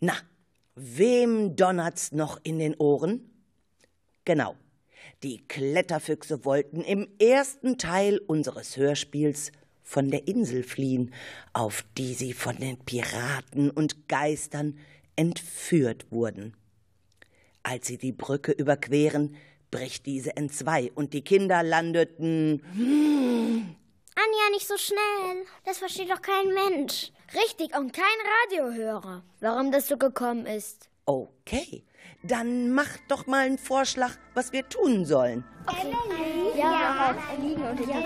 Na, wem donnert's noch in den Ohren? Genau. Die Kletterfüchse wollten im ersten Teil unseres Hörspiels von der Insel fliehen, auf die sie von den Piraten und Geistern entführt wurden. Als sie die Brücke überqueren, bricht diese entzwei und die Kinder landeten. Anja, nicht so schnell. Das versteht doch kein Mensch. Richtig, und kein Radiohörer, warum das so gekommen ist. Okay, dann mach doch mal einen Vorschlag, was wir tun sollen. Okay. Ja, ja. liegen und ja,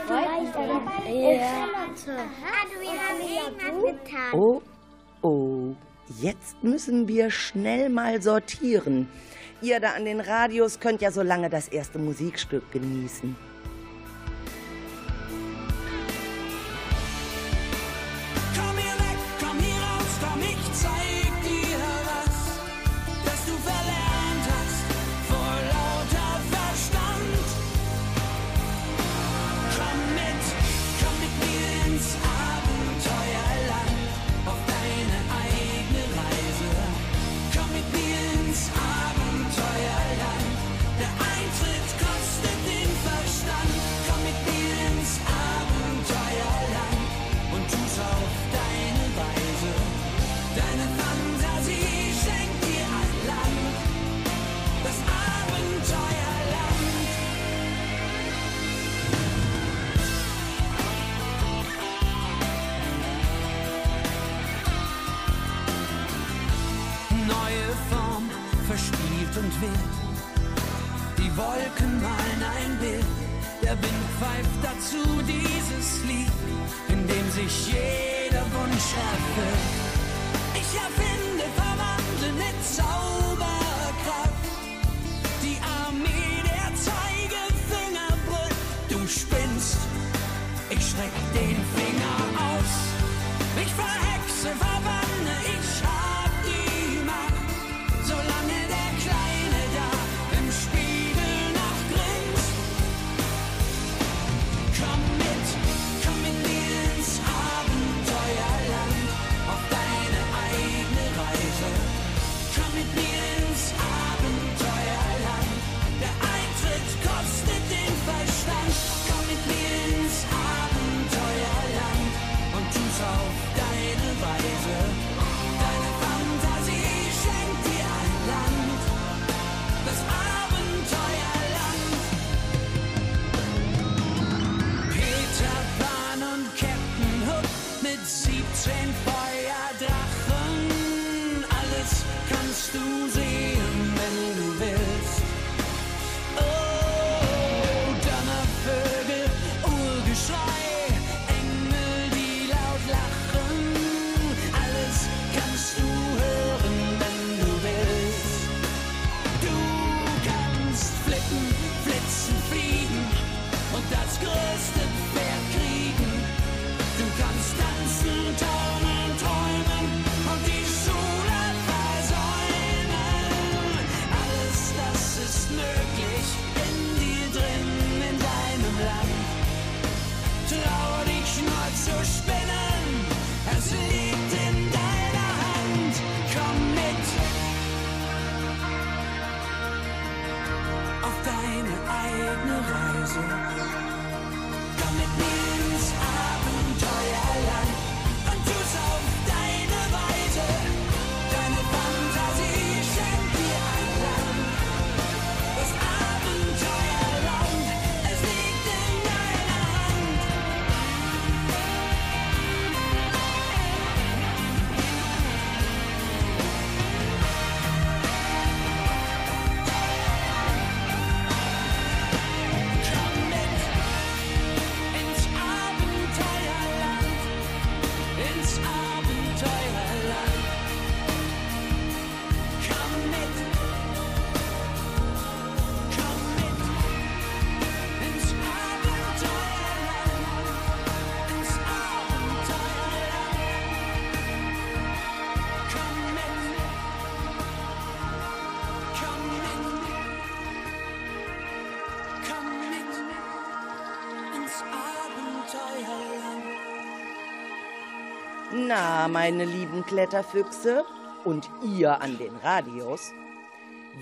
ja. Oh, oh, jetzt müssen wir schnell mal sortieren. Ihr da an den Radios könnt ja so lange das erste Musikstück genießen. wird. Die Wolken malen ein Bild, der Wind pfeift dazu dieses Lied, in dem sich jeder Wunsch erfüllt. Ich erfinde, Verwandte mit Zauberkraft die Armee der Zeigefinger brüllt. Du spinnst, ich streck den Finger aus. Ich verhexe, verbanne, ich Na, meine lieben Kletterfüchse, und ihr an den Radios.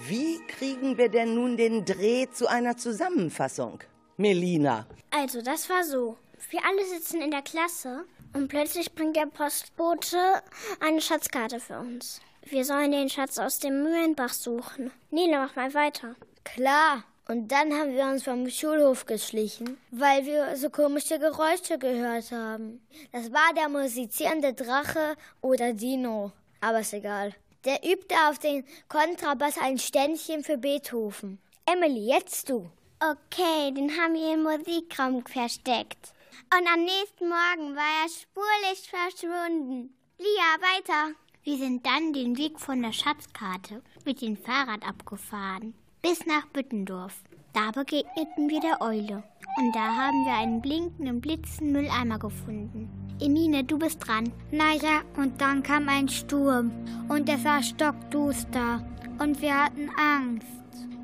Wie kriegen wir denn nun den Dreh zu einer Zusammenfassung? Melina. Also, das war so. Wir alle sitzen in der Klasse und plötzlich bringt der Postbote eine Schatzkarte für uns. Wir sollen den Schatz aus dem Mühlenbach suchen. Nina, mach mal weiter. Klar. Und dann haben wir uns vom Schulhof geschlichen, weil wir so komische Geräusche gehört haben. Das war der musizierende Drache oder Dino. Aber ist egal. Der übte auf den Kontrabass ein Ständchen für Beethoven. Emily, jetzt du. Okay, den haben wir im Musikraum versteckt. Und am nächsten Morgen war er spurlich verschwunden. Lia, weiter. Wir sind dann den Weg von der Schatzkarte mit dem Fahrrad abgefahren bis nach Büttendorf. Da begegneten wir der Eule. Und da haben wir einen blinkenden, blitzenden Mülleimer gefunden. Emine, du bist dran. Naja, und dann kam ein Sturm. Und es war stockduster. Und wir hatten Angst.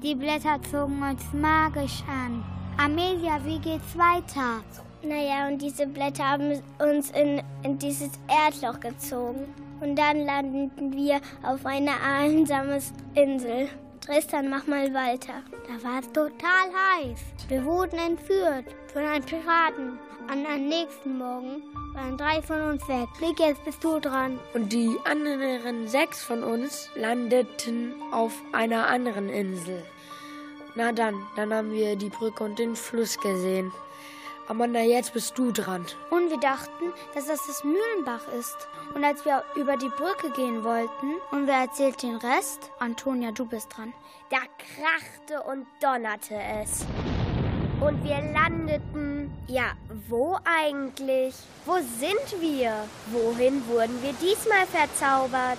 Die Blätter zogen uns magisch an. Amelia, wie geht's weiter? Naja, und diese Blätter haben uns in, in dieses Erdloch gezogen. Und dann landeten wir auf einer einsamen Insel. Tristan, mach mal weiter. Da war es total heiß. Wir wurden entführt von einem Piraten. Und am nächsten Morgen waren drei von uns weg. Blick, jetzt bist du dran. Und die anderen sechs von uns landeten auf einer anderen Insel. Na dann, dann haben wir die Brücke und den Fluss gesehen. Amanda, jetzt bist du dran. Und wir dachten, dass das das Mühlenbach ist. Und als wir über die Brücke gehen wollten und wer erzählt den Rest? Antonia, du bist dran. Da krachte und donnerte es. Und wir landeten. Ja, wo eigentlich? Wo sind wir? Wohin wurden wir diesmal verzaubert?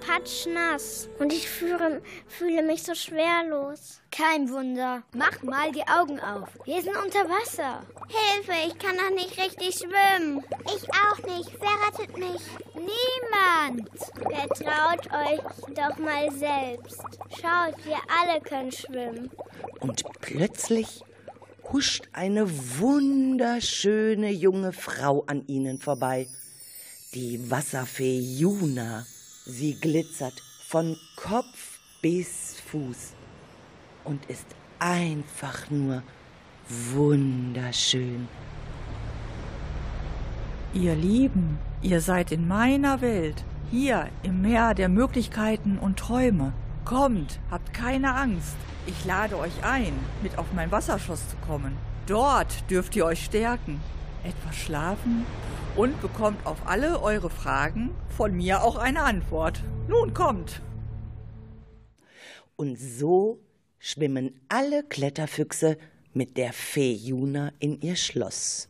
Patschnass und ich fühle, fühle mich so schwerlos. Kein Wunder. Mach mal die Augen auf. Wir sind unter Wasser. Hilfe, ich kann doch nicht richtig schwimmen. Ich auch nicht. Wer rettet mich? Niemand. Vertraut euch doch mal selbst. Schaut, wir alle können schwimmen. Und plötzlich huscht eine wunderschöne junge Frau an ihnen vorbei. Die Wasserfee Juna. Sie glitzert von Kopf bis Fuß und ist einfach nur wunderschön. Ihr Lieben, ihr seid in meiner Welt, hier im Meer der Möglichkeiten und Träume. Kommt, habt keine Angst. Ich lade euch ein, mit auf mein Wasserschloss zu kommen. Dort dürft ihr euch stärken, etwas schlafen und bekommt auf alle eure Fragen von mir auch eine Antwort. Nun kommt. Und so schwimmen alle Kletterfüchse mit der Fee Juna in ihr Schloss.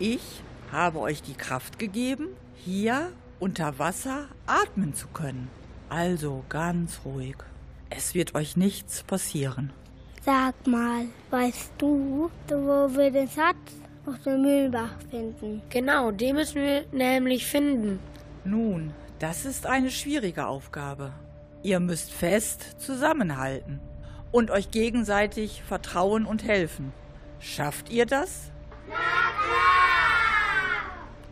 Ich habe euch die Kraft gegeben, hier unter Wasser atmen zu können. Also ganz ruhig. Es wird euch nichts passieren. Sag mal, weißt du, wo wir den Satz auf dem Mühlenbach finden? Genau, den müssen wir nämlich finden. Nun, das ist eine schwierige Aufgabe. Ihr müsst fest zusammenhalten und euch gegenseitig vertrauen und helfen. Schafft ihr das? Na klar!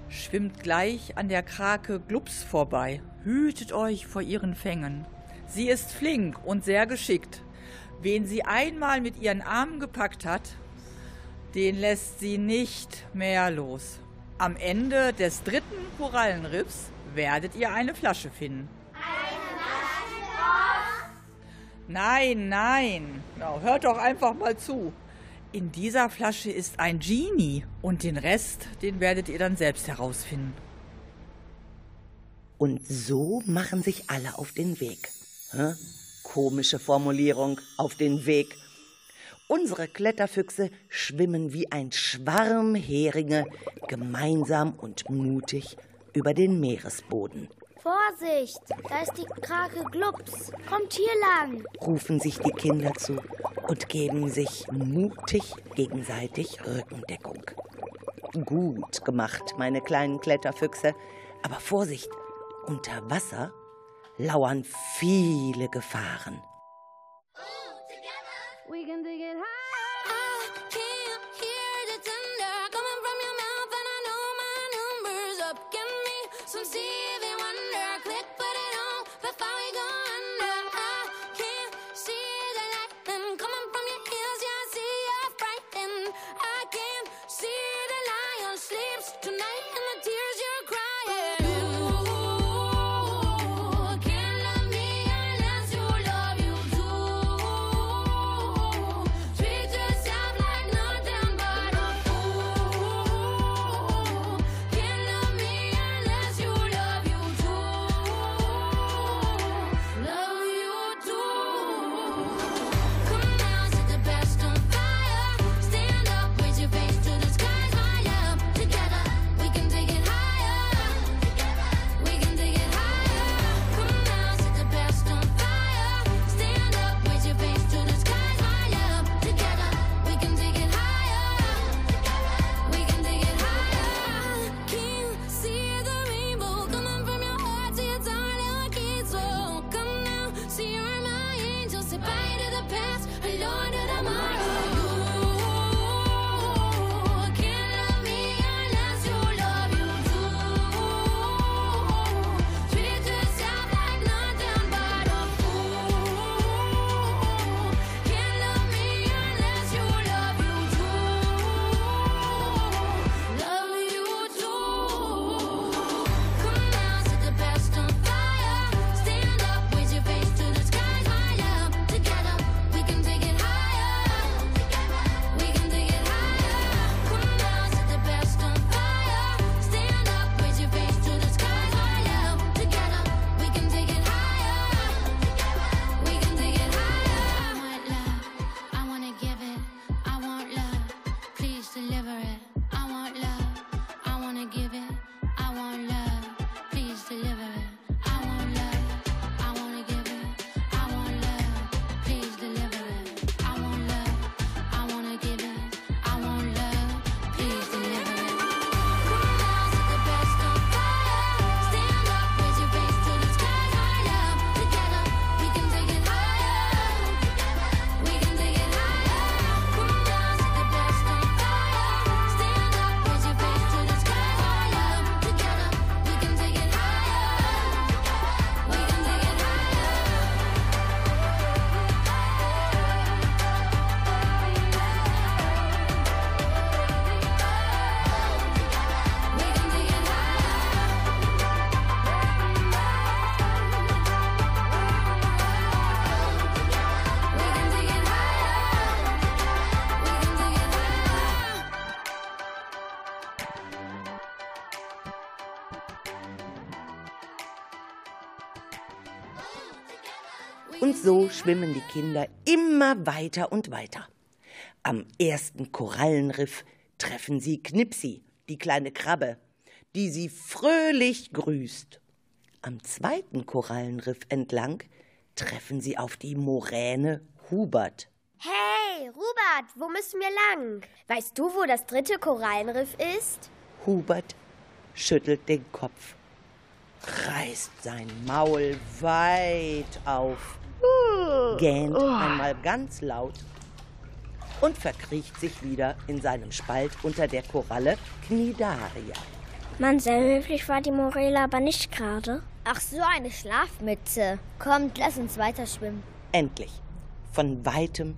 Schwimmt gleich an der Krake Glups vorbei. Hütet euch vor ihren Fängen. Sie ist flink und sehr geschickt. Wen sie einmal mit ihren Armen gepackt hat, den lässt sie nicht mehr los. Am Ende des dritten Korallenriffs werdet ihr eine Flasche finden. Nein, nein. Na, hört doch einfach mal zu. In dieser Flasche ist ein Genie und den Rest, den werdet ihr dann selbst herausfinden. Und so machen sich alle auf den Weg. Hä? Komische Formulierung, auf den Weg. Unsere Kletterfüchse schwimmen wie ein Schwarm Heringe gemeinsam und mutig über den Meeresboden. Vorsicht, da ist die Krake Glups. Kommt hier lang, rufen sich die Kinder zu und geben sich mutig gegenseitig Rückendeckung. Gut gemacht, meine kleinen Kletterfüchse. Aber Vorsicht, unter Wasser lauern viele Gefahren. something at high. Schwimmen die Kinder immer weiter und weiter. Am ersten Korallenriff treffen sie Knipsi, die kleine Krabbe, die sie fröhlich grüßt. Am zweiten Korallenriff entlang treffen sie auf die Moräne Hubert. Hey, Hubert, wo müssen wir lang? Weißt du, wo das dritte Korallenriff ist? Hubert schüttelt den Kopf, reißt sein Maul weit auf, gähnt einmal ganz laut und verkriecht sich wieder in seinem Spalt unter der Koralle Knidaria. Man, sehr höflich war die Morele aber nicht gerade. Ach so, eine Schlafmütze. Kommt, lass uns weiter schwimmen. Endlich, von weitem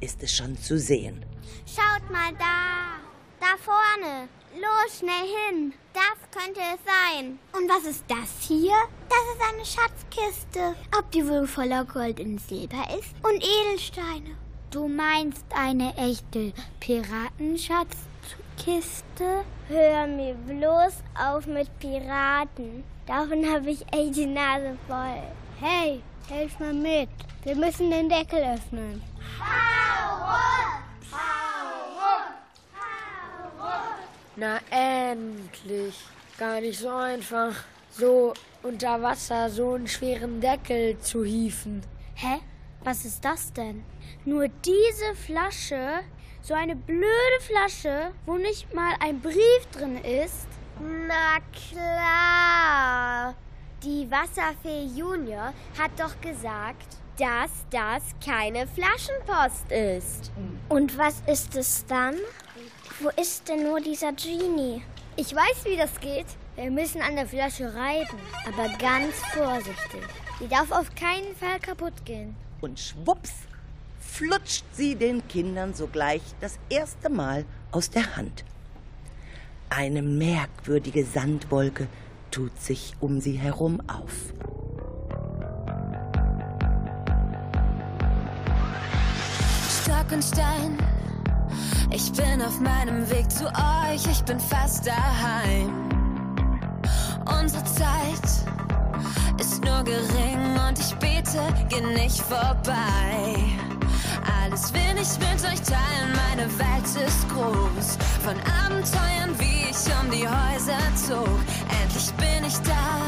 ist es schon zu sehen. Schaut mal da. Da vorne. Los, schnell hin. Das könnte es sein. Und was ist das hier? Das ist eine Schatzkiste. Ob die wohl voller Gold und Silber ist? Und Edelsteine. Du meinst eine echte Piratenschatzkiste? Hör mir bloß auf mit Piraten. Davon habe ich echt die Nase voll. Hey, helf mal mit. Wir müssen den Deckel öffnen. Na endlich. Gar nicht so einfach, so unter Wasser so einen schweren Deckel zu hieven. Hä? Was ist das denn? Nur diese Flasche? So eine blöde Flasche, wo nicht mal ein Brief drin ist? Na klar. Die Wasserfee Junior hat doch gesagt, dass das keine Flaschenpost ist. Und was ist es dann? Wo ist denn nur dieser Genie? Ich weiß, wie das geht. Wir müssen an der Flasche reiben, aber ganz vorsichtig. Die darf auf keinen Fall kaputt gehen. Und schwupps flutscht sie den Kindern sogleich das erste Mal aus der Hand. Eine merkwürdige Sandwolke tut sich um sie herum auf. Stock und Stein. Ich bin auf meinem Weg zu euch, ich bin fast daheim. Unsere Zeit ist nur gering und ich bete, geh nicht vorbei. Alles will ich mit euch teilen, meine Welt ist groß. Von Abenteuern, wie ich um die Häuser zog. Endlich bin ich da,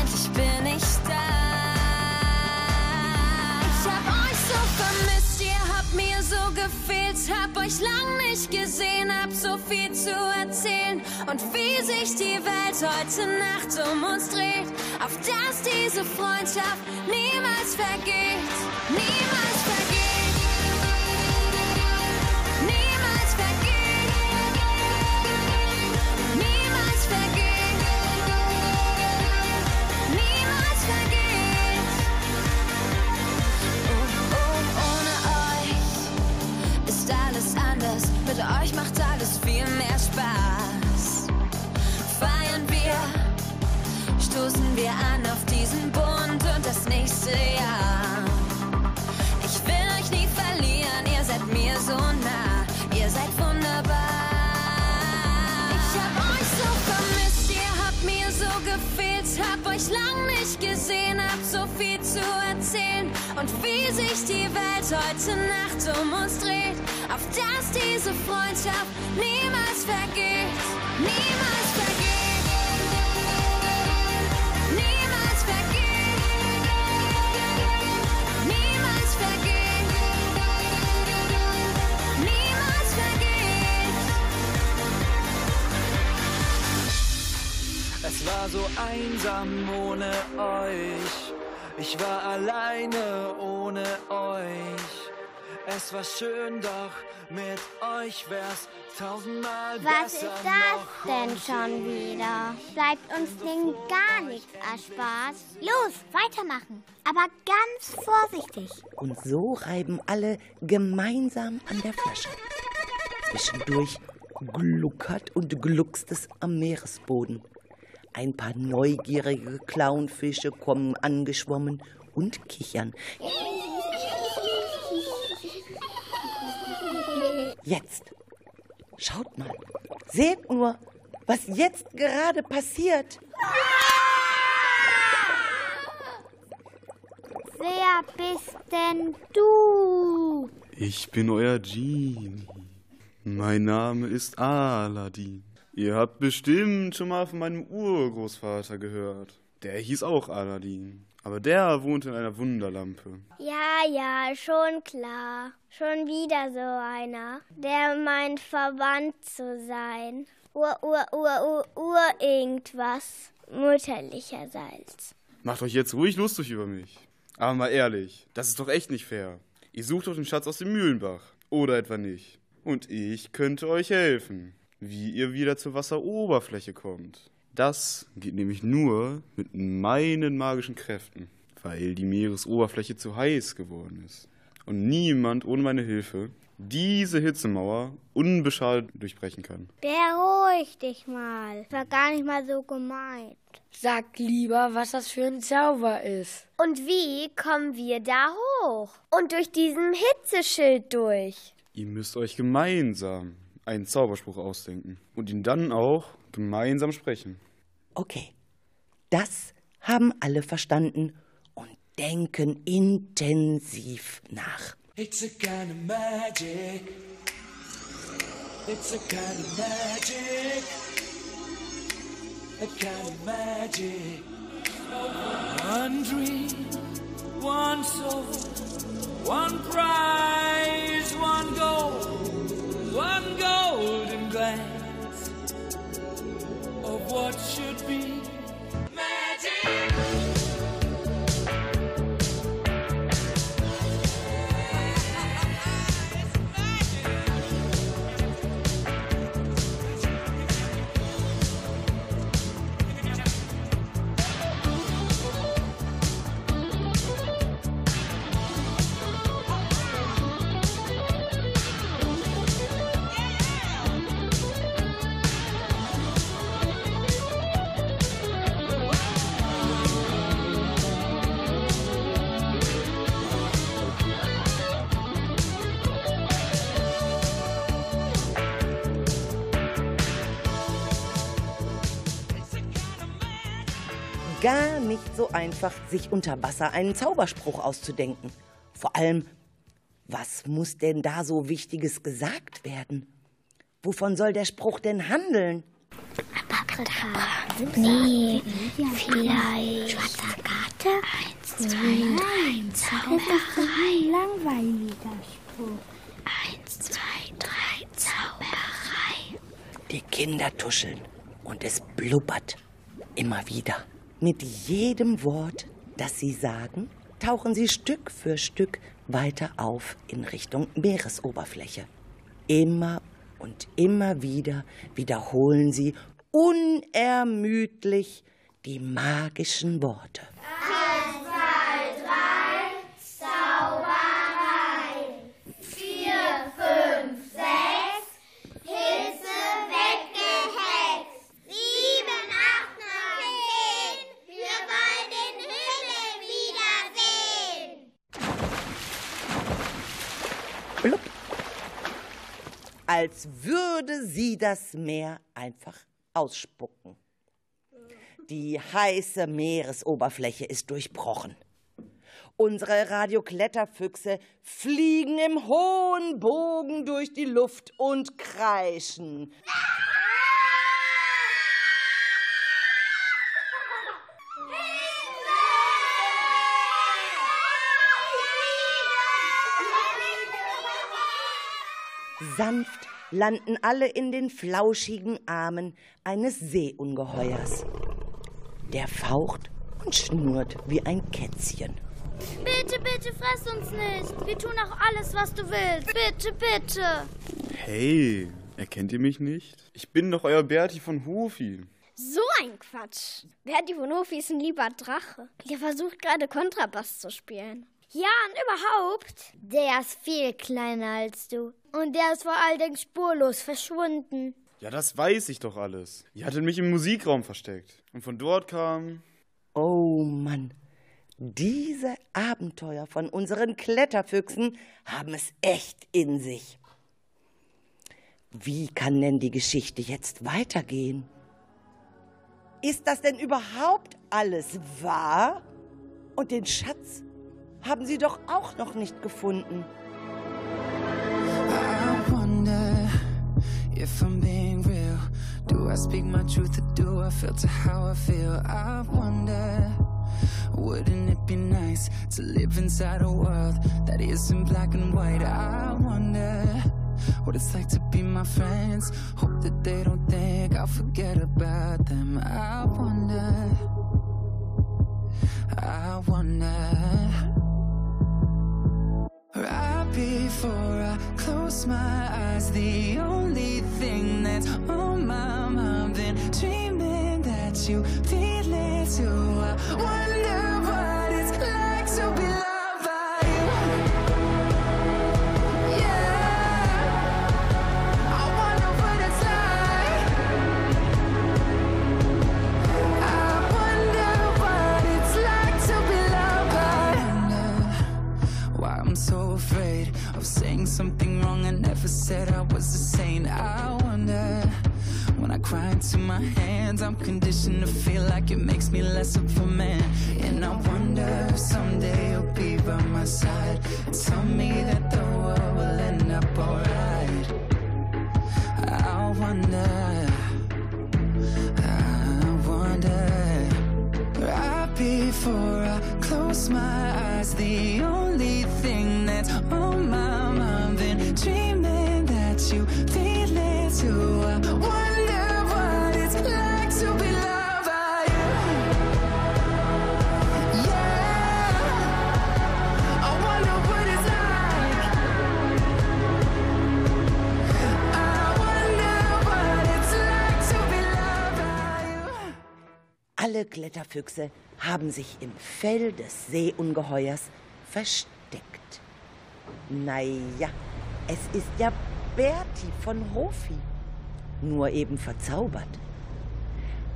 endlich bin ich da. So gefehlt, hab euch lang nicht gesehen, hab so viel zu erzählen. Und wie sich die Welt heute Nacht um uns dreht, auf dass diese Freundschaft niemals vergeht, niemals vergeht. Euch macht alles viel mehr Spaß. Feiern wir, stoßen wir an auf diesen Bund und das nächste Jahr. Heute Nacht um uns dreht, auf dass diese Freundschaft niemals vergeht, niemals vergeht. Niemals vergeht. Niemals vergeht. Niemals vergeht. Es war so einsam ohne euch. Ich war alleine ohne euch. Es war schön, doch mit euch wär's tausendmal Was besser ist das noch. denn schon wieder? Bleibt uns denn gar nichts erspart? Los, weitermachen. Aber ganz vorsichtig. Und so reiben alle gemeinsam an der Flasche. Zwischendurch gluckert und gluckst es am Meeresboden. Ein paar neugierige Clownfische kommen angeschwommen und kichern. Jetzt, schaut mal, seht nur, was jetzt gerade passiert. Wer bist denn du? Ich bin euer Genie. Mein Name ist Aladdin. Ihr habt bestimmt schon mal von meinem Urgroßvater gehört. Der hieß auch Aladdin. Aber der wohnt in einer Wunderlampe. Ja, ja, schon klar. Schon wieder so einer, der meint, verwandt zu sein. Ur, ur, ur, ur, ur, irgendwas. Mütterlicherseits. Macht euch jetzt ruhig lustig über mich. Aber mal ehrlich, das ist doch echt nicht fair. Ihr sucht doch den Schatz aus dem Mühlenbach. Oder etwa nicht. Und ich könnte euch helfen, wie ihr wieder zur Wasseroberfläche kommt. Das geht nämlich nur mit meinen magischen Kräften, weil die Meeresoberfläche zu heiß geworden ist. Und niemand ohne meine Hilfe diese Hitzemauer unbeschadet durchbrechen kann. Beruhig dich mal. War gar nicht mal so gemeint. Sag lieber, was das für ein Zauber ist. Und wie kommen wir da hoch? Und durch diesen Hitzeschild durch? Ihr müsst euch gemeinsam einen Zauberspruch ausdenken und ihn dann auch gemeinsam sprechen. Okay, das haben alle verstanden und denken intensiv nach. It's a kind of magic. It's a kind of magic. A kind of magic. One dream, one soul, one prize, one goal, one nicht so einfach, sich unter Wasser einen Zauberspruch auszudenken. Vor allem, was muss denn da so Wichtiges gesagt werden? Wovon soll der Spruch denn handeln? Nee, vielleicht. Schwarzer Karte? Eins, zwei, drei, Zauberei. Langweiliger Spruch. Eins, zwei, drei, Zauberei. Die Kinder tuscheln und es blubbert immer wieder. Mit jedem Wort, das sie sagen, tauchen sie Stück für Stück weiter auf in Richtung Meeresoberfläche. Immer und immer wieder wiederholen sie unermüdlich die magischen Worte. Sieben, Als würde sie das Meer einfach ausspucken. Die heiße Meeresoberfläche ist durchbrochen. Unsere Radiokletterfüchse fliegen im hohen Bogen durch die Luft und kreischen. Sanft landen alle in den flauschigen Armen eines Seeungeheuers. Der faucht und schnurrt wie ein Kätzchen. Bitte, bitte fress uns nicht. Wir tun auch alles, was du willst. Bitte, bitte. Hey, erkennt ihr mich nicht? Ich bin doch euer Berti von Hufi. So ein Quatsch. Berti von Hofi ist ein lieber Drache. Der versucht gerade Kontrabass zu spielen. Ja, und überhaupt. Der ist viel kleiner als du. Und der ist vor allen Dingen spurlos verschwunden. Ja, das weiß ich doch alles. Ihr hattet mich im Musikraum versteckt. Und von dort kam. Oh Mann, diese Abenteuer von unseren Kletterfüchsen haben es echt in sich. Wie kann denn die Geschichte jetzt weitergehen? Ist das denn überhaupt alles wahr? Und den Schatz haben Sie doch auch noch nicht gefunden. I wonder if I'm being real. Do I speak my truth or do I filter how I feel? I wonder, wouldn't it be nice to live inside a world that isn't black and white? I wonder what it's like to be my friends. Hope that they don't think I'll forget about them. I wonder, I wonder. Right before I close my eyes, the only thing that's on my mind, been dreaming that you feel it too. I wonder Kletterfüchse haben sich im Fell des Seeungeheuers versteckt. Naja, es ist ja Berti von Hofi, nur eben verzaubert.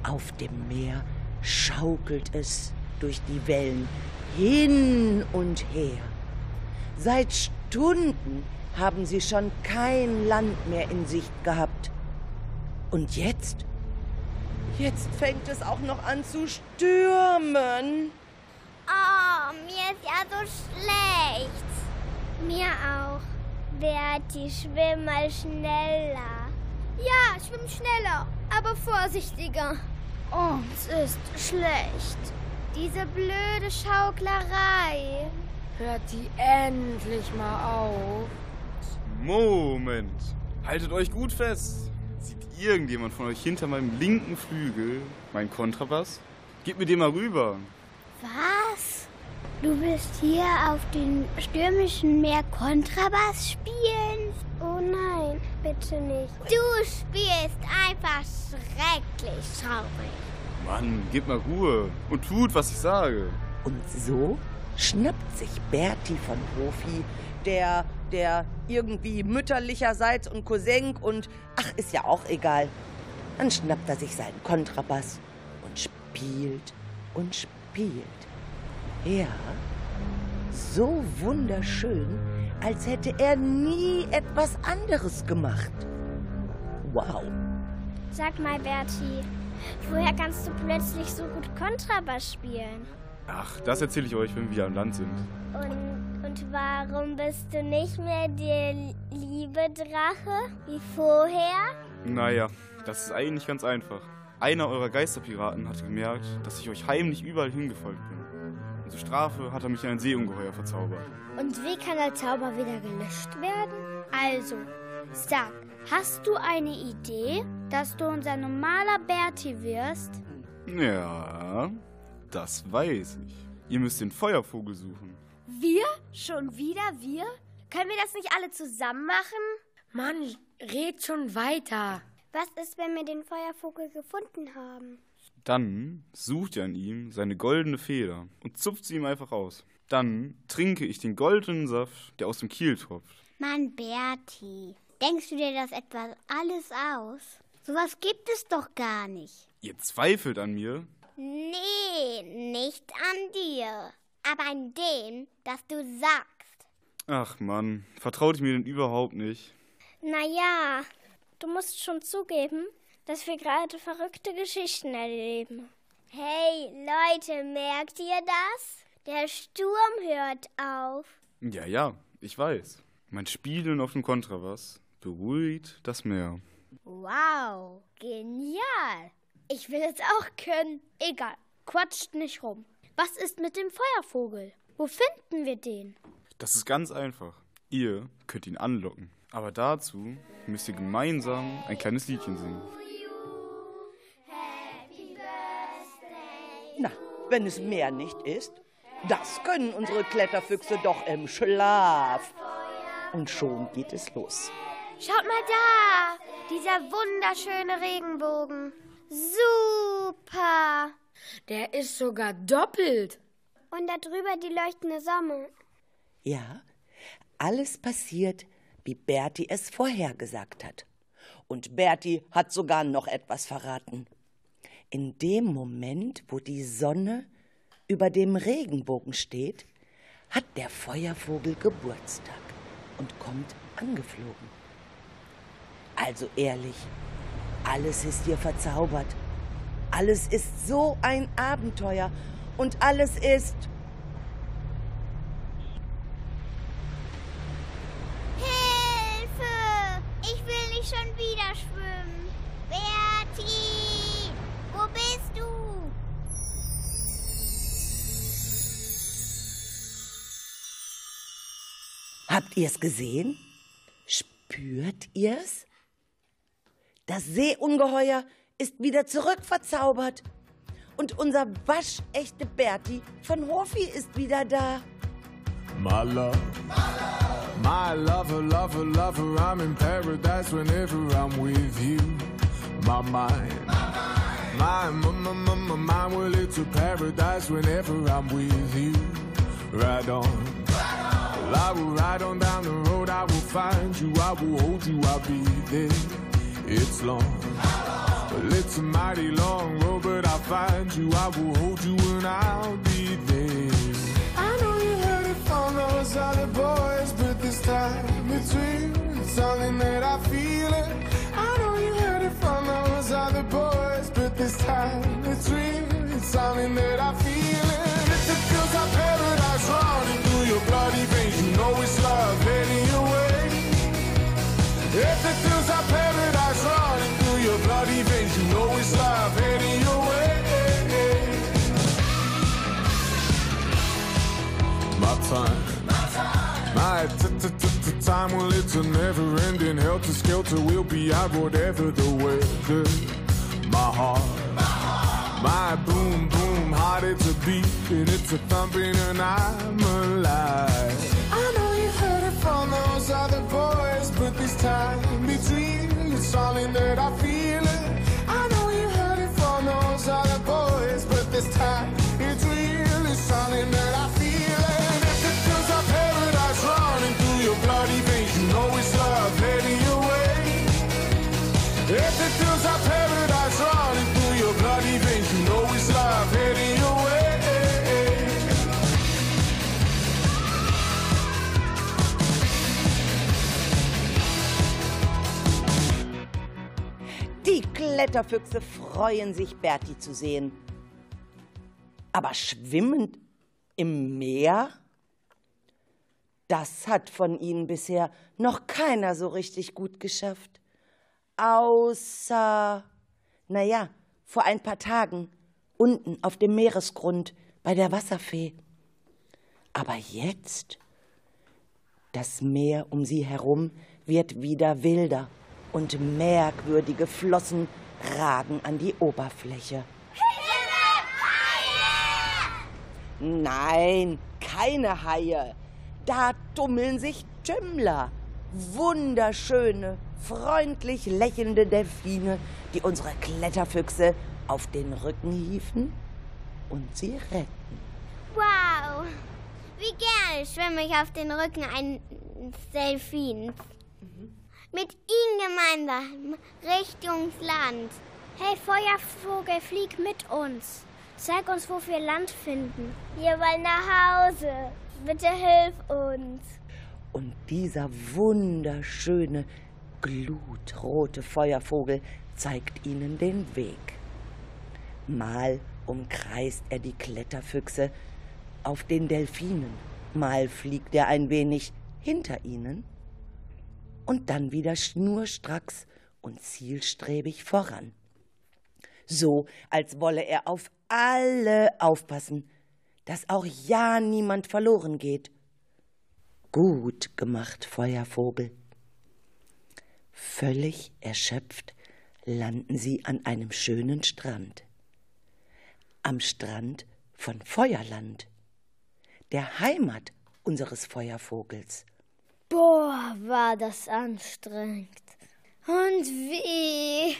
Auf dem Meer schaukelt es durch die Wellen hin und her. Seit Stunden haben sie schon kein Land mehr in Sicht gehabt. Und jetzt? Jetzt fängt es auch noch an zu stürmen. Oh, mir ist ja so schlecht. Mir auch. Berti, schwimm mal schneller. Ja, schwimm schneller, aber vorsichtiger. Uns ist schlecht. Diese blöde Schauklerei. Hört die endlich mal auf. Moment. Haltet euch gut fest. Irgendjemand von euch hinter meinem linken Flügel meinen Kontrabass? Gebt mir den mal rüber. Was? Du willst hier auf dem stürmischen Meer Kontrabass spielen? Oh nein, bitte nicht. Du spielst einfach schrecklich traurig. Mann, gebt mal Ruhe und tut, was ich sage. Und so schnappt sich Berti von Hofi, der, der irgendwie mütterlicherseits und Cousin und ach, ist ja auch egal. Dann schnappt er sich seinen Kontrabass und spielt und spielt. Ja, so wunderschön, als hätte er nie etwas anderes gemacht. Wow. Sag mal, Berti, woher kannst du plötzlich so gut Kontrabass spielen? Ach, das erzähle ich euch, wenn wir wieder am Land sind. Und, und warum bist du nicht mehr der liebe Drache wie vorher? Naja, das ist eigentlich ganz einfach. Einer eurer Geisterpiraten hat gemerkt, dass ich euch heimlich überall hingefolgt bin. Und zur Strafe hat er mich in ein Seeungeheuer verzaubert. Und wie kann der Zauber wieder gelöscht werden? Also, sag, hast du eine Idee, dass du unser normaler Berti wirst? Ja, das weiß ich. Ihr müsst den Feuervogel suchen. Wir? Schon wieder wir? Können wir das nicht alle zusammen machen? Mann, red schon weiter. Was ist, wenn wir den Feuervogel gefunden haben? Dann sucht ihr an ihm seine goldene Feder und zupft sie ihm einfach aus. Dann trinke ich den goldenen Saft, der aus dem Kiel tropft. Mann, Berti, denkst du dir das etwa alles aus? Sowas gibt es doch gar nicht. Ihr zweifelt an mir? Nee, nicht an dir, aber an dem, das du sagst. Ach Mann, vertraut ihr mir denn überhaupt nicht? Naja, du musst schon zugeben, dass wir gerade verrückte Geschichten erleben. Hey, Leute, merkt ihr das? Der Sturm hört auf. Ja, ja, ich weiß. Mein Spielen auf dem Kontrabass beruhigt das Meer. Wow, genial. Ich will es auch können. Egal, quatscht nicht rum. Was ist mit dem Feuervogel? Wo finden wir den? Das ist ganz einfach. Ihr könnt ihn anlocken. Aber dazu müsst ihr gemeinsam ein kleines Liedchen singen. Na, wenn es mehr nicht ist, das können unsere Kletterfüchse doch im Schlaf. Und schon geht es los. Schaut mal da! Dieser wunderschöne Regenbogen. Super! Der ist sogar doppelt. Und da drüber die leuchtende Sonne. Ja, alles passiert, wie Bertie es vorhergesagt hat. Und Bertie hat sogar noch etwas verraten. In dem Moment, wo die Sonne über dem Regenbogen steht, hat der Feuervogel Geburtstag und kommt angeflogen. Also ehrlich, alles ist hier verzaubert. Alles ist so ein Abenteuer und alles ist Hilfe! Ich will nicht schon wieder schwimmen. Bertie! Wo bist du? Habt ihr es gesehen? Spürt ihr's? Das Seeungeheuer ist wieder zurückverzaubert. Und unser waschechte Bertie von Hofi ist wieder da. My love, my lover, lover, lover, I'm in paradise whenever I'm with you. My mind, my, my, my, my, my mind, well, it's a paradise whenever I'm with you. Ride on, well, I will ride on down the road, I will find you, I will hold you, I'll be there. It's long, well, it's a mighty long road, but I'll find you, I will hold you, and I'll be there. I know you heard it from those other boys, but this time it's real. It's something that I feel it. I know you heard it from those other boys, but this time it's real. It's something that I feel time, well, it's a never ending helter skelter. We'll be out whatever the weather. My heart, my boom, boom, heart, it's a beat and it's a thumping, and I'm alive. I know you heard it from those other boys, but this time real. It's something that I feel it. Kletterfüchse freuen sich, Bertie zu sehen. Aber schwimmend im Meer? Das hat von ihnen bisher noch keiner so richtig gut geschafft. Außer, naja, vor ein paar Tagen unten auf dem Meeresgrund bei der Wasserfee. Aber jetzt, das Meer um sie herum wird wieder wilder und merkwürdige Flossen ragen an die Oberfläche. Nein, keine Haie. Da tummeln sich Tümmler. Wunderschöne, freundlich lächelnde Delfine, die unsere Kletterfüchse auf den Rücken hieven und sie retten. Wow! Wie gerne schwimme ich auf den Rücken eines Delfins. Mit ihm gemeinsam Richtung Land. Hey, Feuervogel, flieg mit uns. Zeig uns, wo wir Land finden. Wir wollen nach Hause. Bitte hilf uns. Und dieser wunderschöne, glutrote Feuervogel zeigt ihnen den Weg. Mal umkreist er die Kletterfüchse, auf den Delfinen. Mal fliegt er ein wenig hinter ihnen und dann wieder schnurstracks und zielstrebig voran. So, als wolle er auf alle aufpassen, dass auch ja niemand verloren geht. Gut gemacht, Feuervogel. Völlig erschöpft landen sie an einem schönen Strand. Am Strand von Feuerland, der Heimat unseres Feuervogels. Boah, war das anstrengend. Und wie?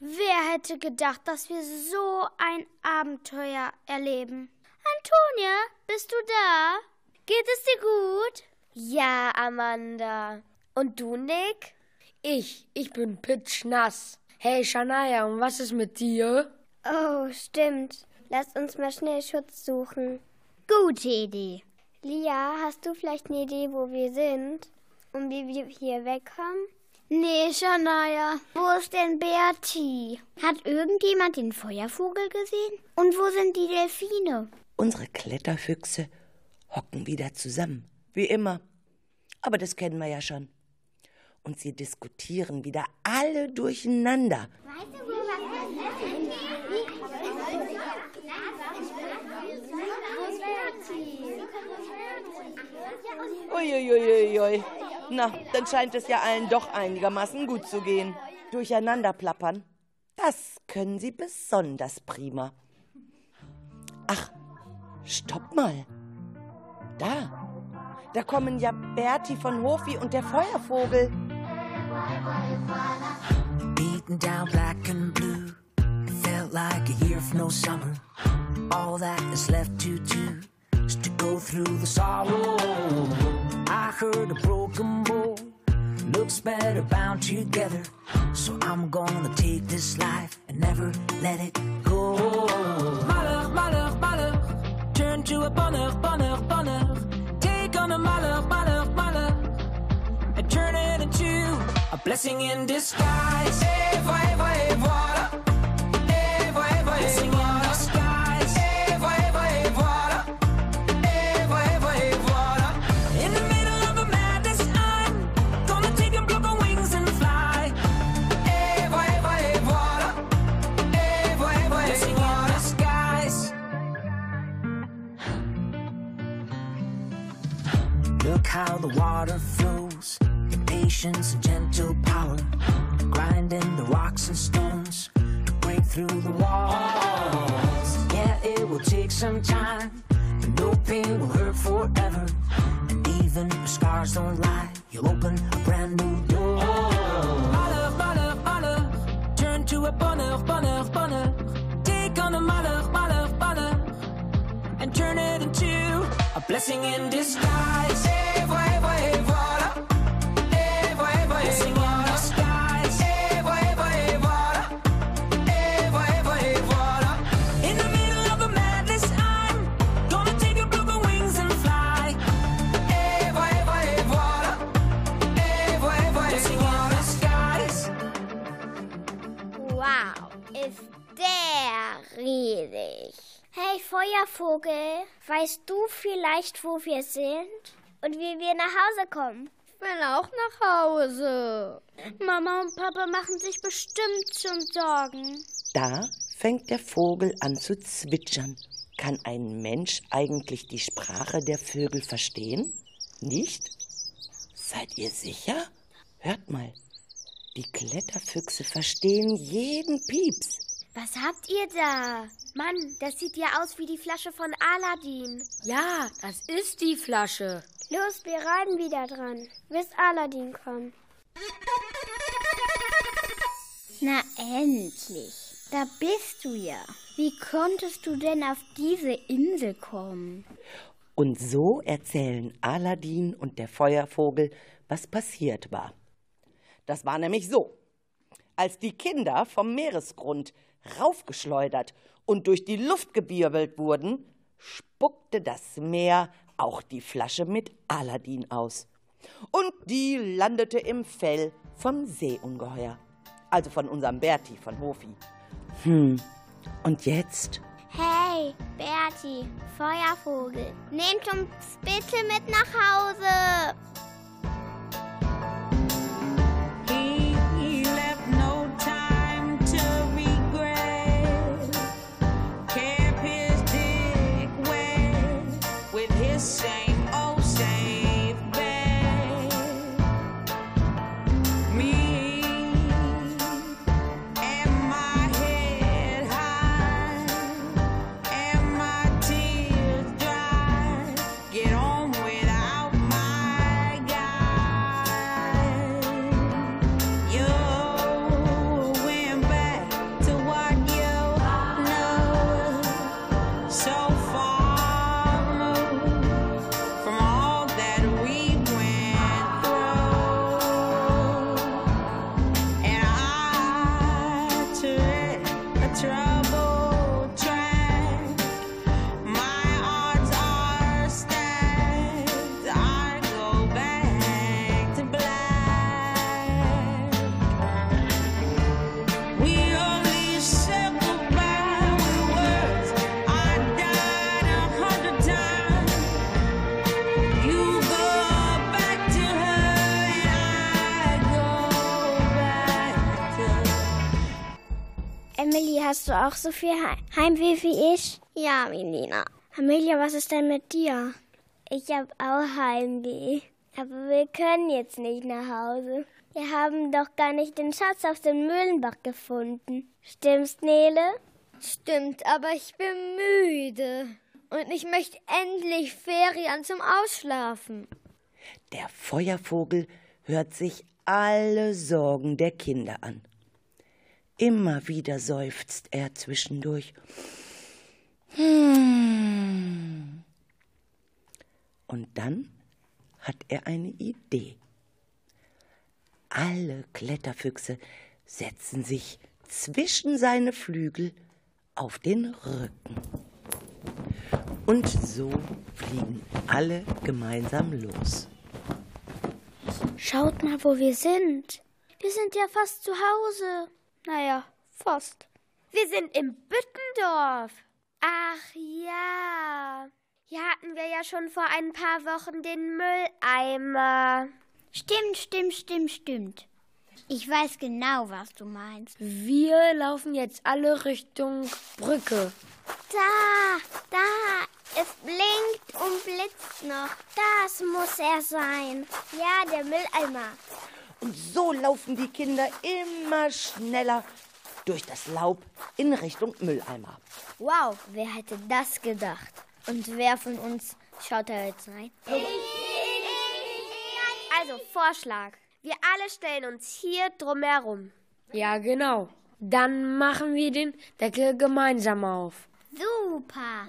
Wer hätte gedacht, dass wir so ein Abenteuer erleben? Antonia, bist du da? Geht es dir gut? Ja, Amanda. Und du, Nick? Ich, ich bin pitschnass. Hey, Shania, und was ist mit dir? Oh, stimmt. Lass uns mal schnell Schutz suchen. Gute Idee. Lia, hast du vielleicht eine Idee, wo wir sind und wie wir hier wegkommen? Nee, Shania. Wo ist denn Bertie? Hat irgendjemand den Feuervogel gesehen? Und wo sind die Delfine? Unsere Kletterfüchse hocken wieder zusammen, wie immer. Aber das kennen wir ja schon. Und sie diskutieren wieder alle durcheinander. Weißt du, wo Uiuiuiui. Na, dann scheint es ja allen doch einigermaßen gut zu gehen. Durcheinander plappern, das können sie besonders prima. Ach, stopp mal. Da, da kommen ja Bertie von Hofi und der Feuervogel. Beaten down black and blue. Felt like a year of no summer. All that is left to do is to go through the sorrow. I heard a broken bow. Looks better bound together. So I'm gonna take this life and never let it go. Malheur, malheur, malheur. Turn to a bonheur, bonheur, bonheur. Take on a malheur, malheur, malheur. And turn it into a blessing in disguise. Et voilà, et voilà. Feuervogel, weißt du vielleicht, wo wir sind und wie wir nach Hause kommen? Ich will auch nach Hause. Mama und Papa machen sich bestimmt schon Sorgen. Da fängt der Vogel an zu zwitschern. Kann ein Mensch eigentlich die Sprache der Vögel verstehen? Nicht? Seid ihr sicher? Hört mal, die Kletterfüchse verstehen jeden Pieps. Was habt ihr da? Mann, das sieht ja aus wie die Flasche von Aladdin. Ja, das ist die Flasche. Los, wir reiten wieder dran, bis Aladdin kommt. Na endlich. Da bist du ja. Wie konntest du denn auf diese Insel kommen? Und so erzählen Aladdin und der Feuervogel, was passiert war. Das war nämlich so. Als die Kinder vom Meeresgrund raufgeschleudert und durch die Luft gewirbelt wurden, spuckte das Meer auch die Flasche mit Aladdin aus. Und die landete im Fell vom Seeungeheuer. Also von unserem Berti von Hofi. Hm, und jetzt? Hey, Bertie, Feuervogel, nehmt uns bitte mit nach Hause. Auch so viel He- Heimweh wie ich? Ja, Melina. Amelia, was ist denn mit dir? Ich habe auch Heimweh. Aber wir können jetzt nicht nach Hause. Wir haben doch gar nicht den Schatz auf dem Mühlenbach gefunden. Stimmt's, Nele? Stimmt, aber ich bin müde. Und ich möchte endlich Ferien zum Ausschlafen. Der Feuervogel hört sich alle Sorgen der Kinder an. Immer wieder seufzt er zwischendurch. Hmm. Und dann hat er eine Idee. Alle Kletterfüchse setzen sich zwischen seine Flügel auf den Rücken. Und so fliegen alle gemeinsam los. Schaut mal, wo wir sind. Wir sind ja fast zu Hause. Naja, fast. Wir sind im Büttendorf. Ach ja. Hier hatten wir ja schon vor ein paar Wochen den Mülleimer. Stimmt, stimmt, stimmt, stimmt. Ich weiß genau, was du meinst. Wir laufen jetzt alle Richtung Brücke. Da, da, es blinkt und blitzt noch. Das muss er sein. Ja, der Mülleimer. Und so laufen die Kinder immer schneller durch das Laub in Richtung Mülleimer. Wow, wer hätte das gedacht? Und wer von uns schaut da jetzt rein? Also Vorschlag. Wir alle stellen uns hier drumherum. Ja, genau. Dann machen wir den Deckel gemeinsam auf. Super.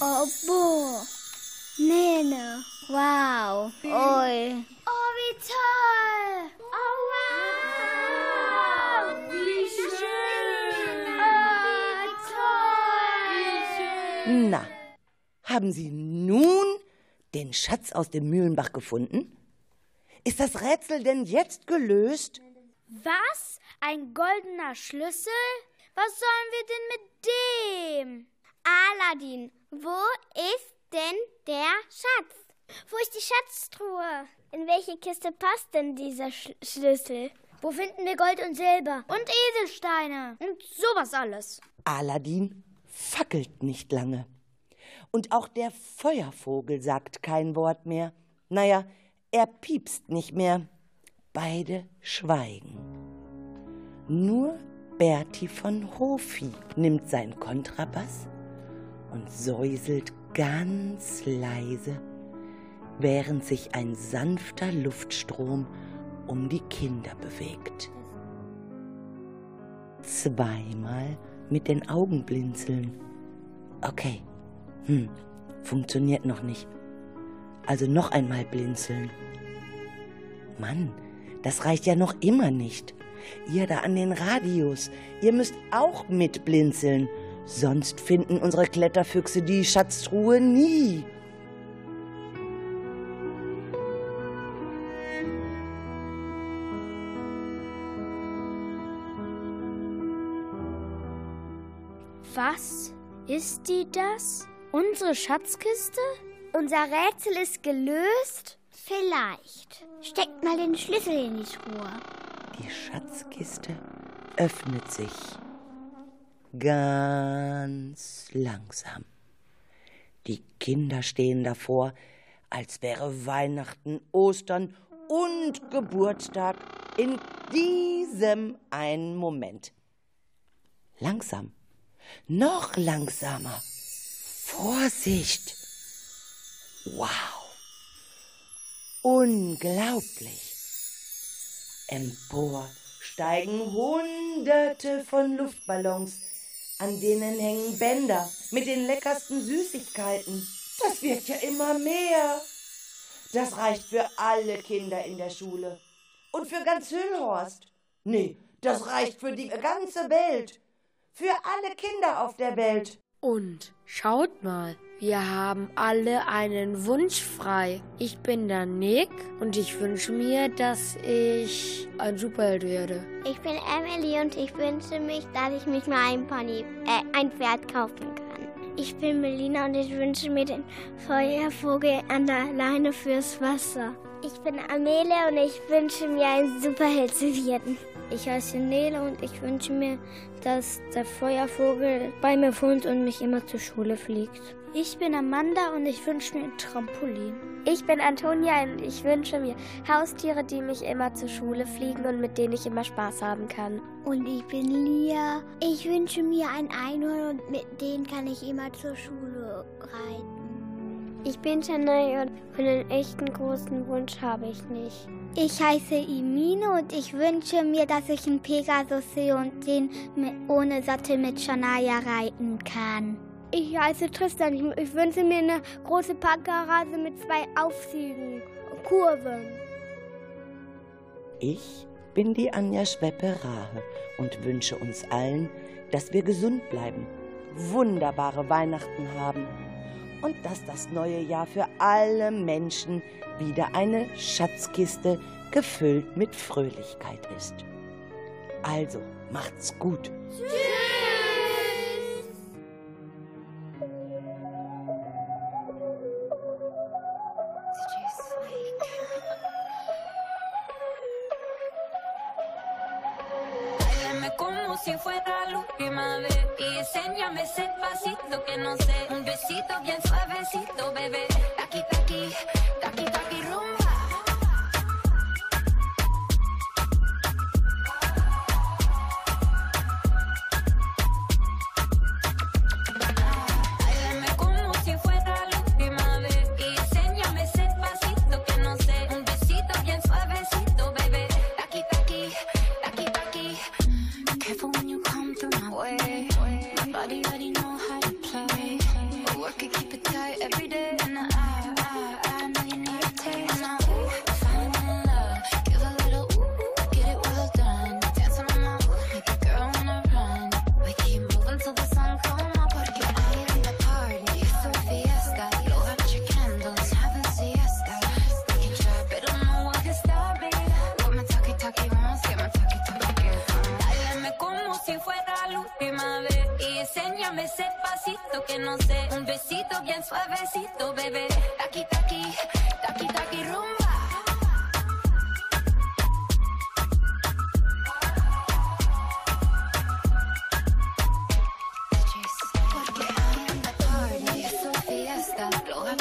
Oh, boah. Nene. Wow. Oi. Oh, wie toll. Oh, wow. Wie schön. Oh, toll. Na, haben Sie nun den Schatz aus dem Mühlenbach gefunden? Ist das Rätsel denn jetzt gelöst? Was? Ein goldener Schlüssel? Was sollen wir denn mit dem? Aladdin, wo ist denn der Schatz? Wo ist die Schatztruhe? In welche Kiste passt denn dieser Sch Schlüssel? Wo finden wir Gold und Silber? Und Edelsteine. Und sowas alles. Aladdin fackelt nicht lange. Und auch der Feuervogel sagt kein Wort mehr. Naja, er piepst nicht mehr. Beide schweigen. Nur Bertie von Hofi nimmt sein Kontrabass und säuselt ganz leise, während sich ein sanfter Luftstrom um die Kinder bewegt. Zweimal mit den Augen blinzeln. Okay, hm, funktioniert noch nicht. Also noch einmal blinzeln. Mann, das reicht ja noch immer nicht. Ihr da an den Radios, ihr müsst auch mitblinzeln, Sonst finden unsere Kletterfüchse die Schatztruhe nie. Was ist die das? Unsere Schatzkiste? Unser Rätsel ist gelöst? Vielleicht. Steckt mal den Schlüssel in die Truhe. Die Schatzkiste öffnet sich ganz langsam. Die Kinder stehen davor, als wäre Weihnachten, Ostern und Geburtstag in diesem einen Moment. Langsam, noch langsamer. Vorsicht! Wow! Unglaublich! Empor steigen Hunderte von Luftballons, an denen hängen Bänder mit den leckersten Süßigkeiten. Das wird ja immer mehr. Das reicht für alle Kinder in der Schule. Und für ganz Hüllhorst. Nee, das reicht für die ganze Welt. Für alle Kinder auf der Welt. Und schaut mal, wir haben alle einen Wunsch frei. Ich bin der Nick und ich wünsche mir, dass ich ein Superheld werde. Ich bin Emily und ich wünsche mich, dass ich mich mal ein Pony, äh, ein Pferd kaufen kann. Ich bin Melina und ich wünsche mir den Feuervogel an der Leine fürs Wasser. Ich bin Amelia und ich wünsche mir, ein Superheld zu werden. Ich heiße Nele und ich wünsche mir, dass der Feuervogel bei mir wohnt und mich immer zur Schule fliegt. Ich bin Amanda und ich wünsche mir ein Trampolin. Ich bin Antonia und ich wünsche mir Haustiere, die mich immer zur Schule fliegen und mit denen ich immer Spaß haben kann. Und ich bin Lia. Ich wünsche mir ein Einhorn und mit denen kann ich immer zur Schule reiten. Ich bin Chanel und einen echten großen Wunsch habe ich nicht. Ich heiße Imine und ich wünsche mir, dass ich einen Pegasus sehe und den ohne Sattel mit Shania reiten kann. Ich heiße Tristan. Ich, ich wünsche mir eine große Parkgarage mit zwei Aufzügen und Kurven. Ich bin die Anja Schweppe-Rahe und wünsche uns allen, dass wir gesund bleiben, wunderbare Weihnachten haben und dass das neue Jahr für alle Menschen wieder eine Schatzkiste gefüllt mit Fröhlichkeit ist. Also, macht's gut. Báilame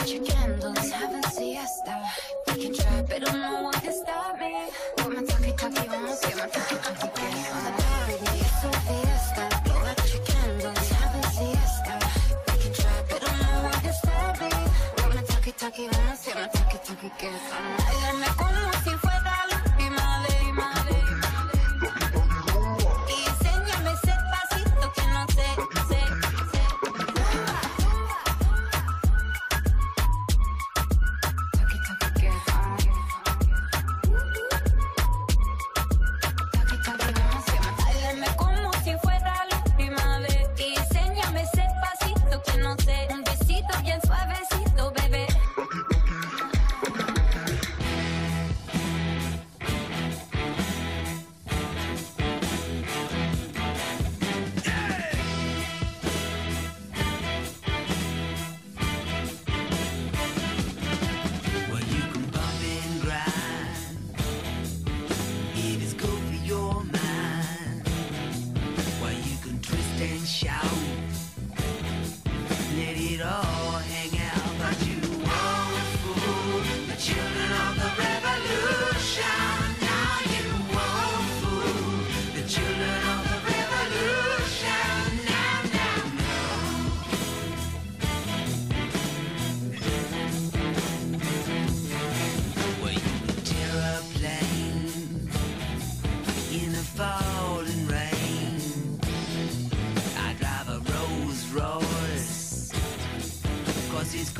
Light your candles, have a siesta. We can try, but don't no one can stop me. With my talkie talkie, vamos get my talkie talkie back on the party. It's a fiesta. Light your candles, have a siesta. We can try, but don't no one can stop me. With my talkie talkie, vamos get my talkie talkie back on the party.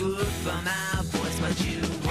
good for my voice, but you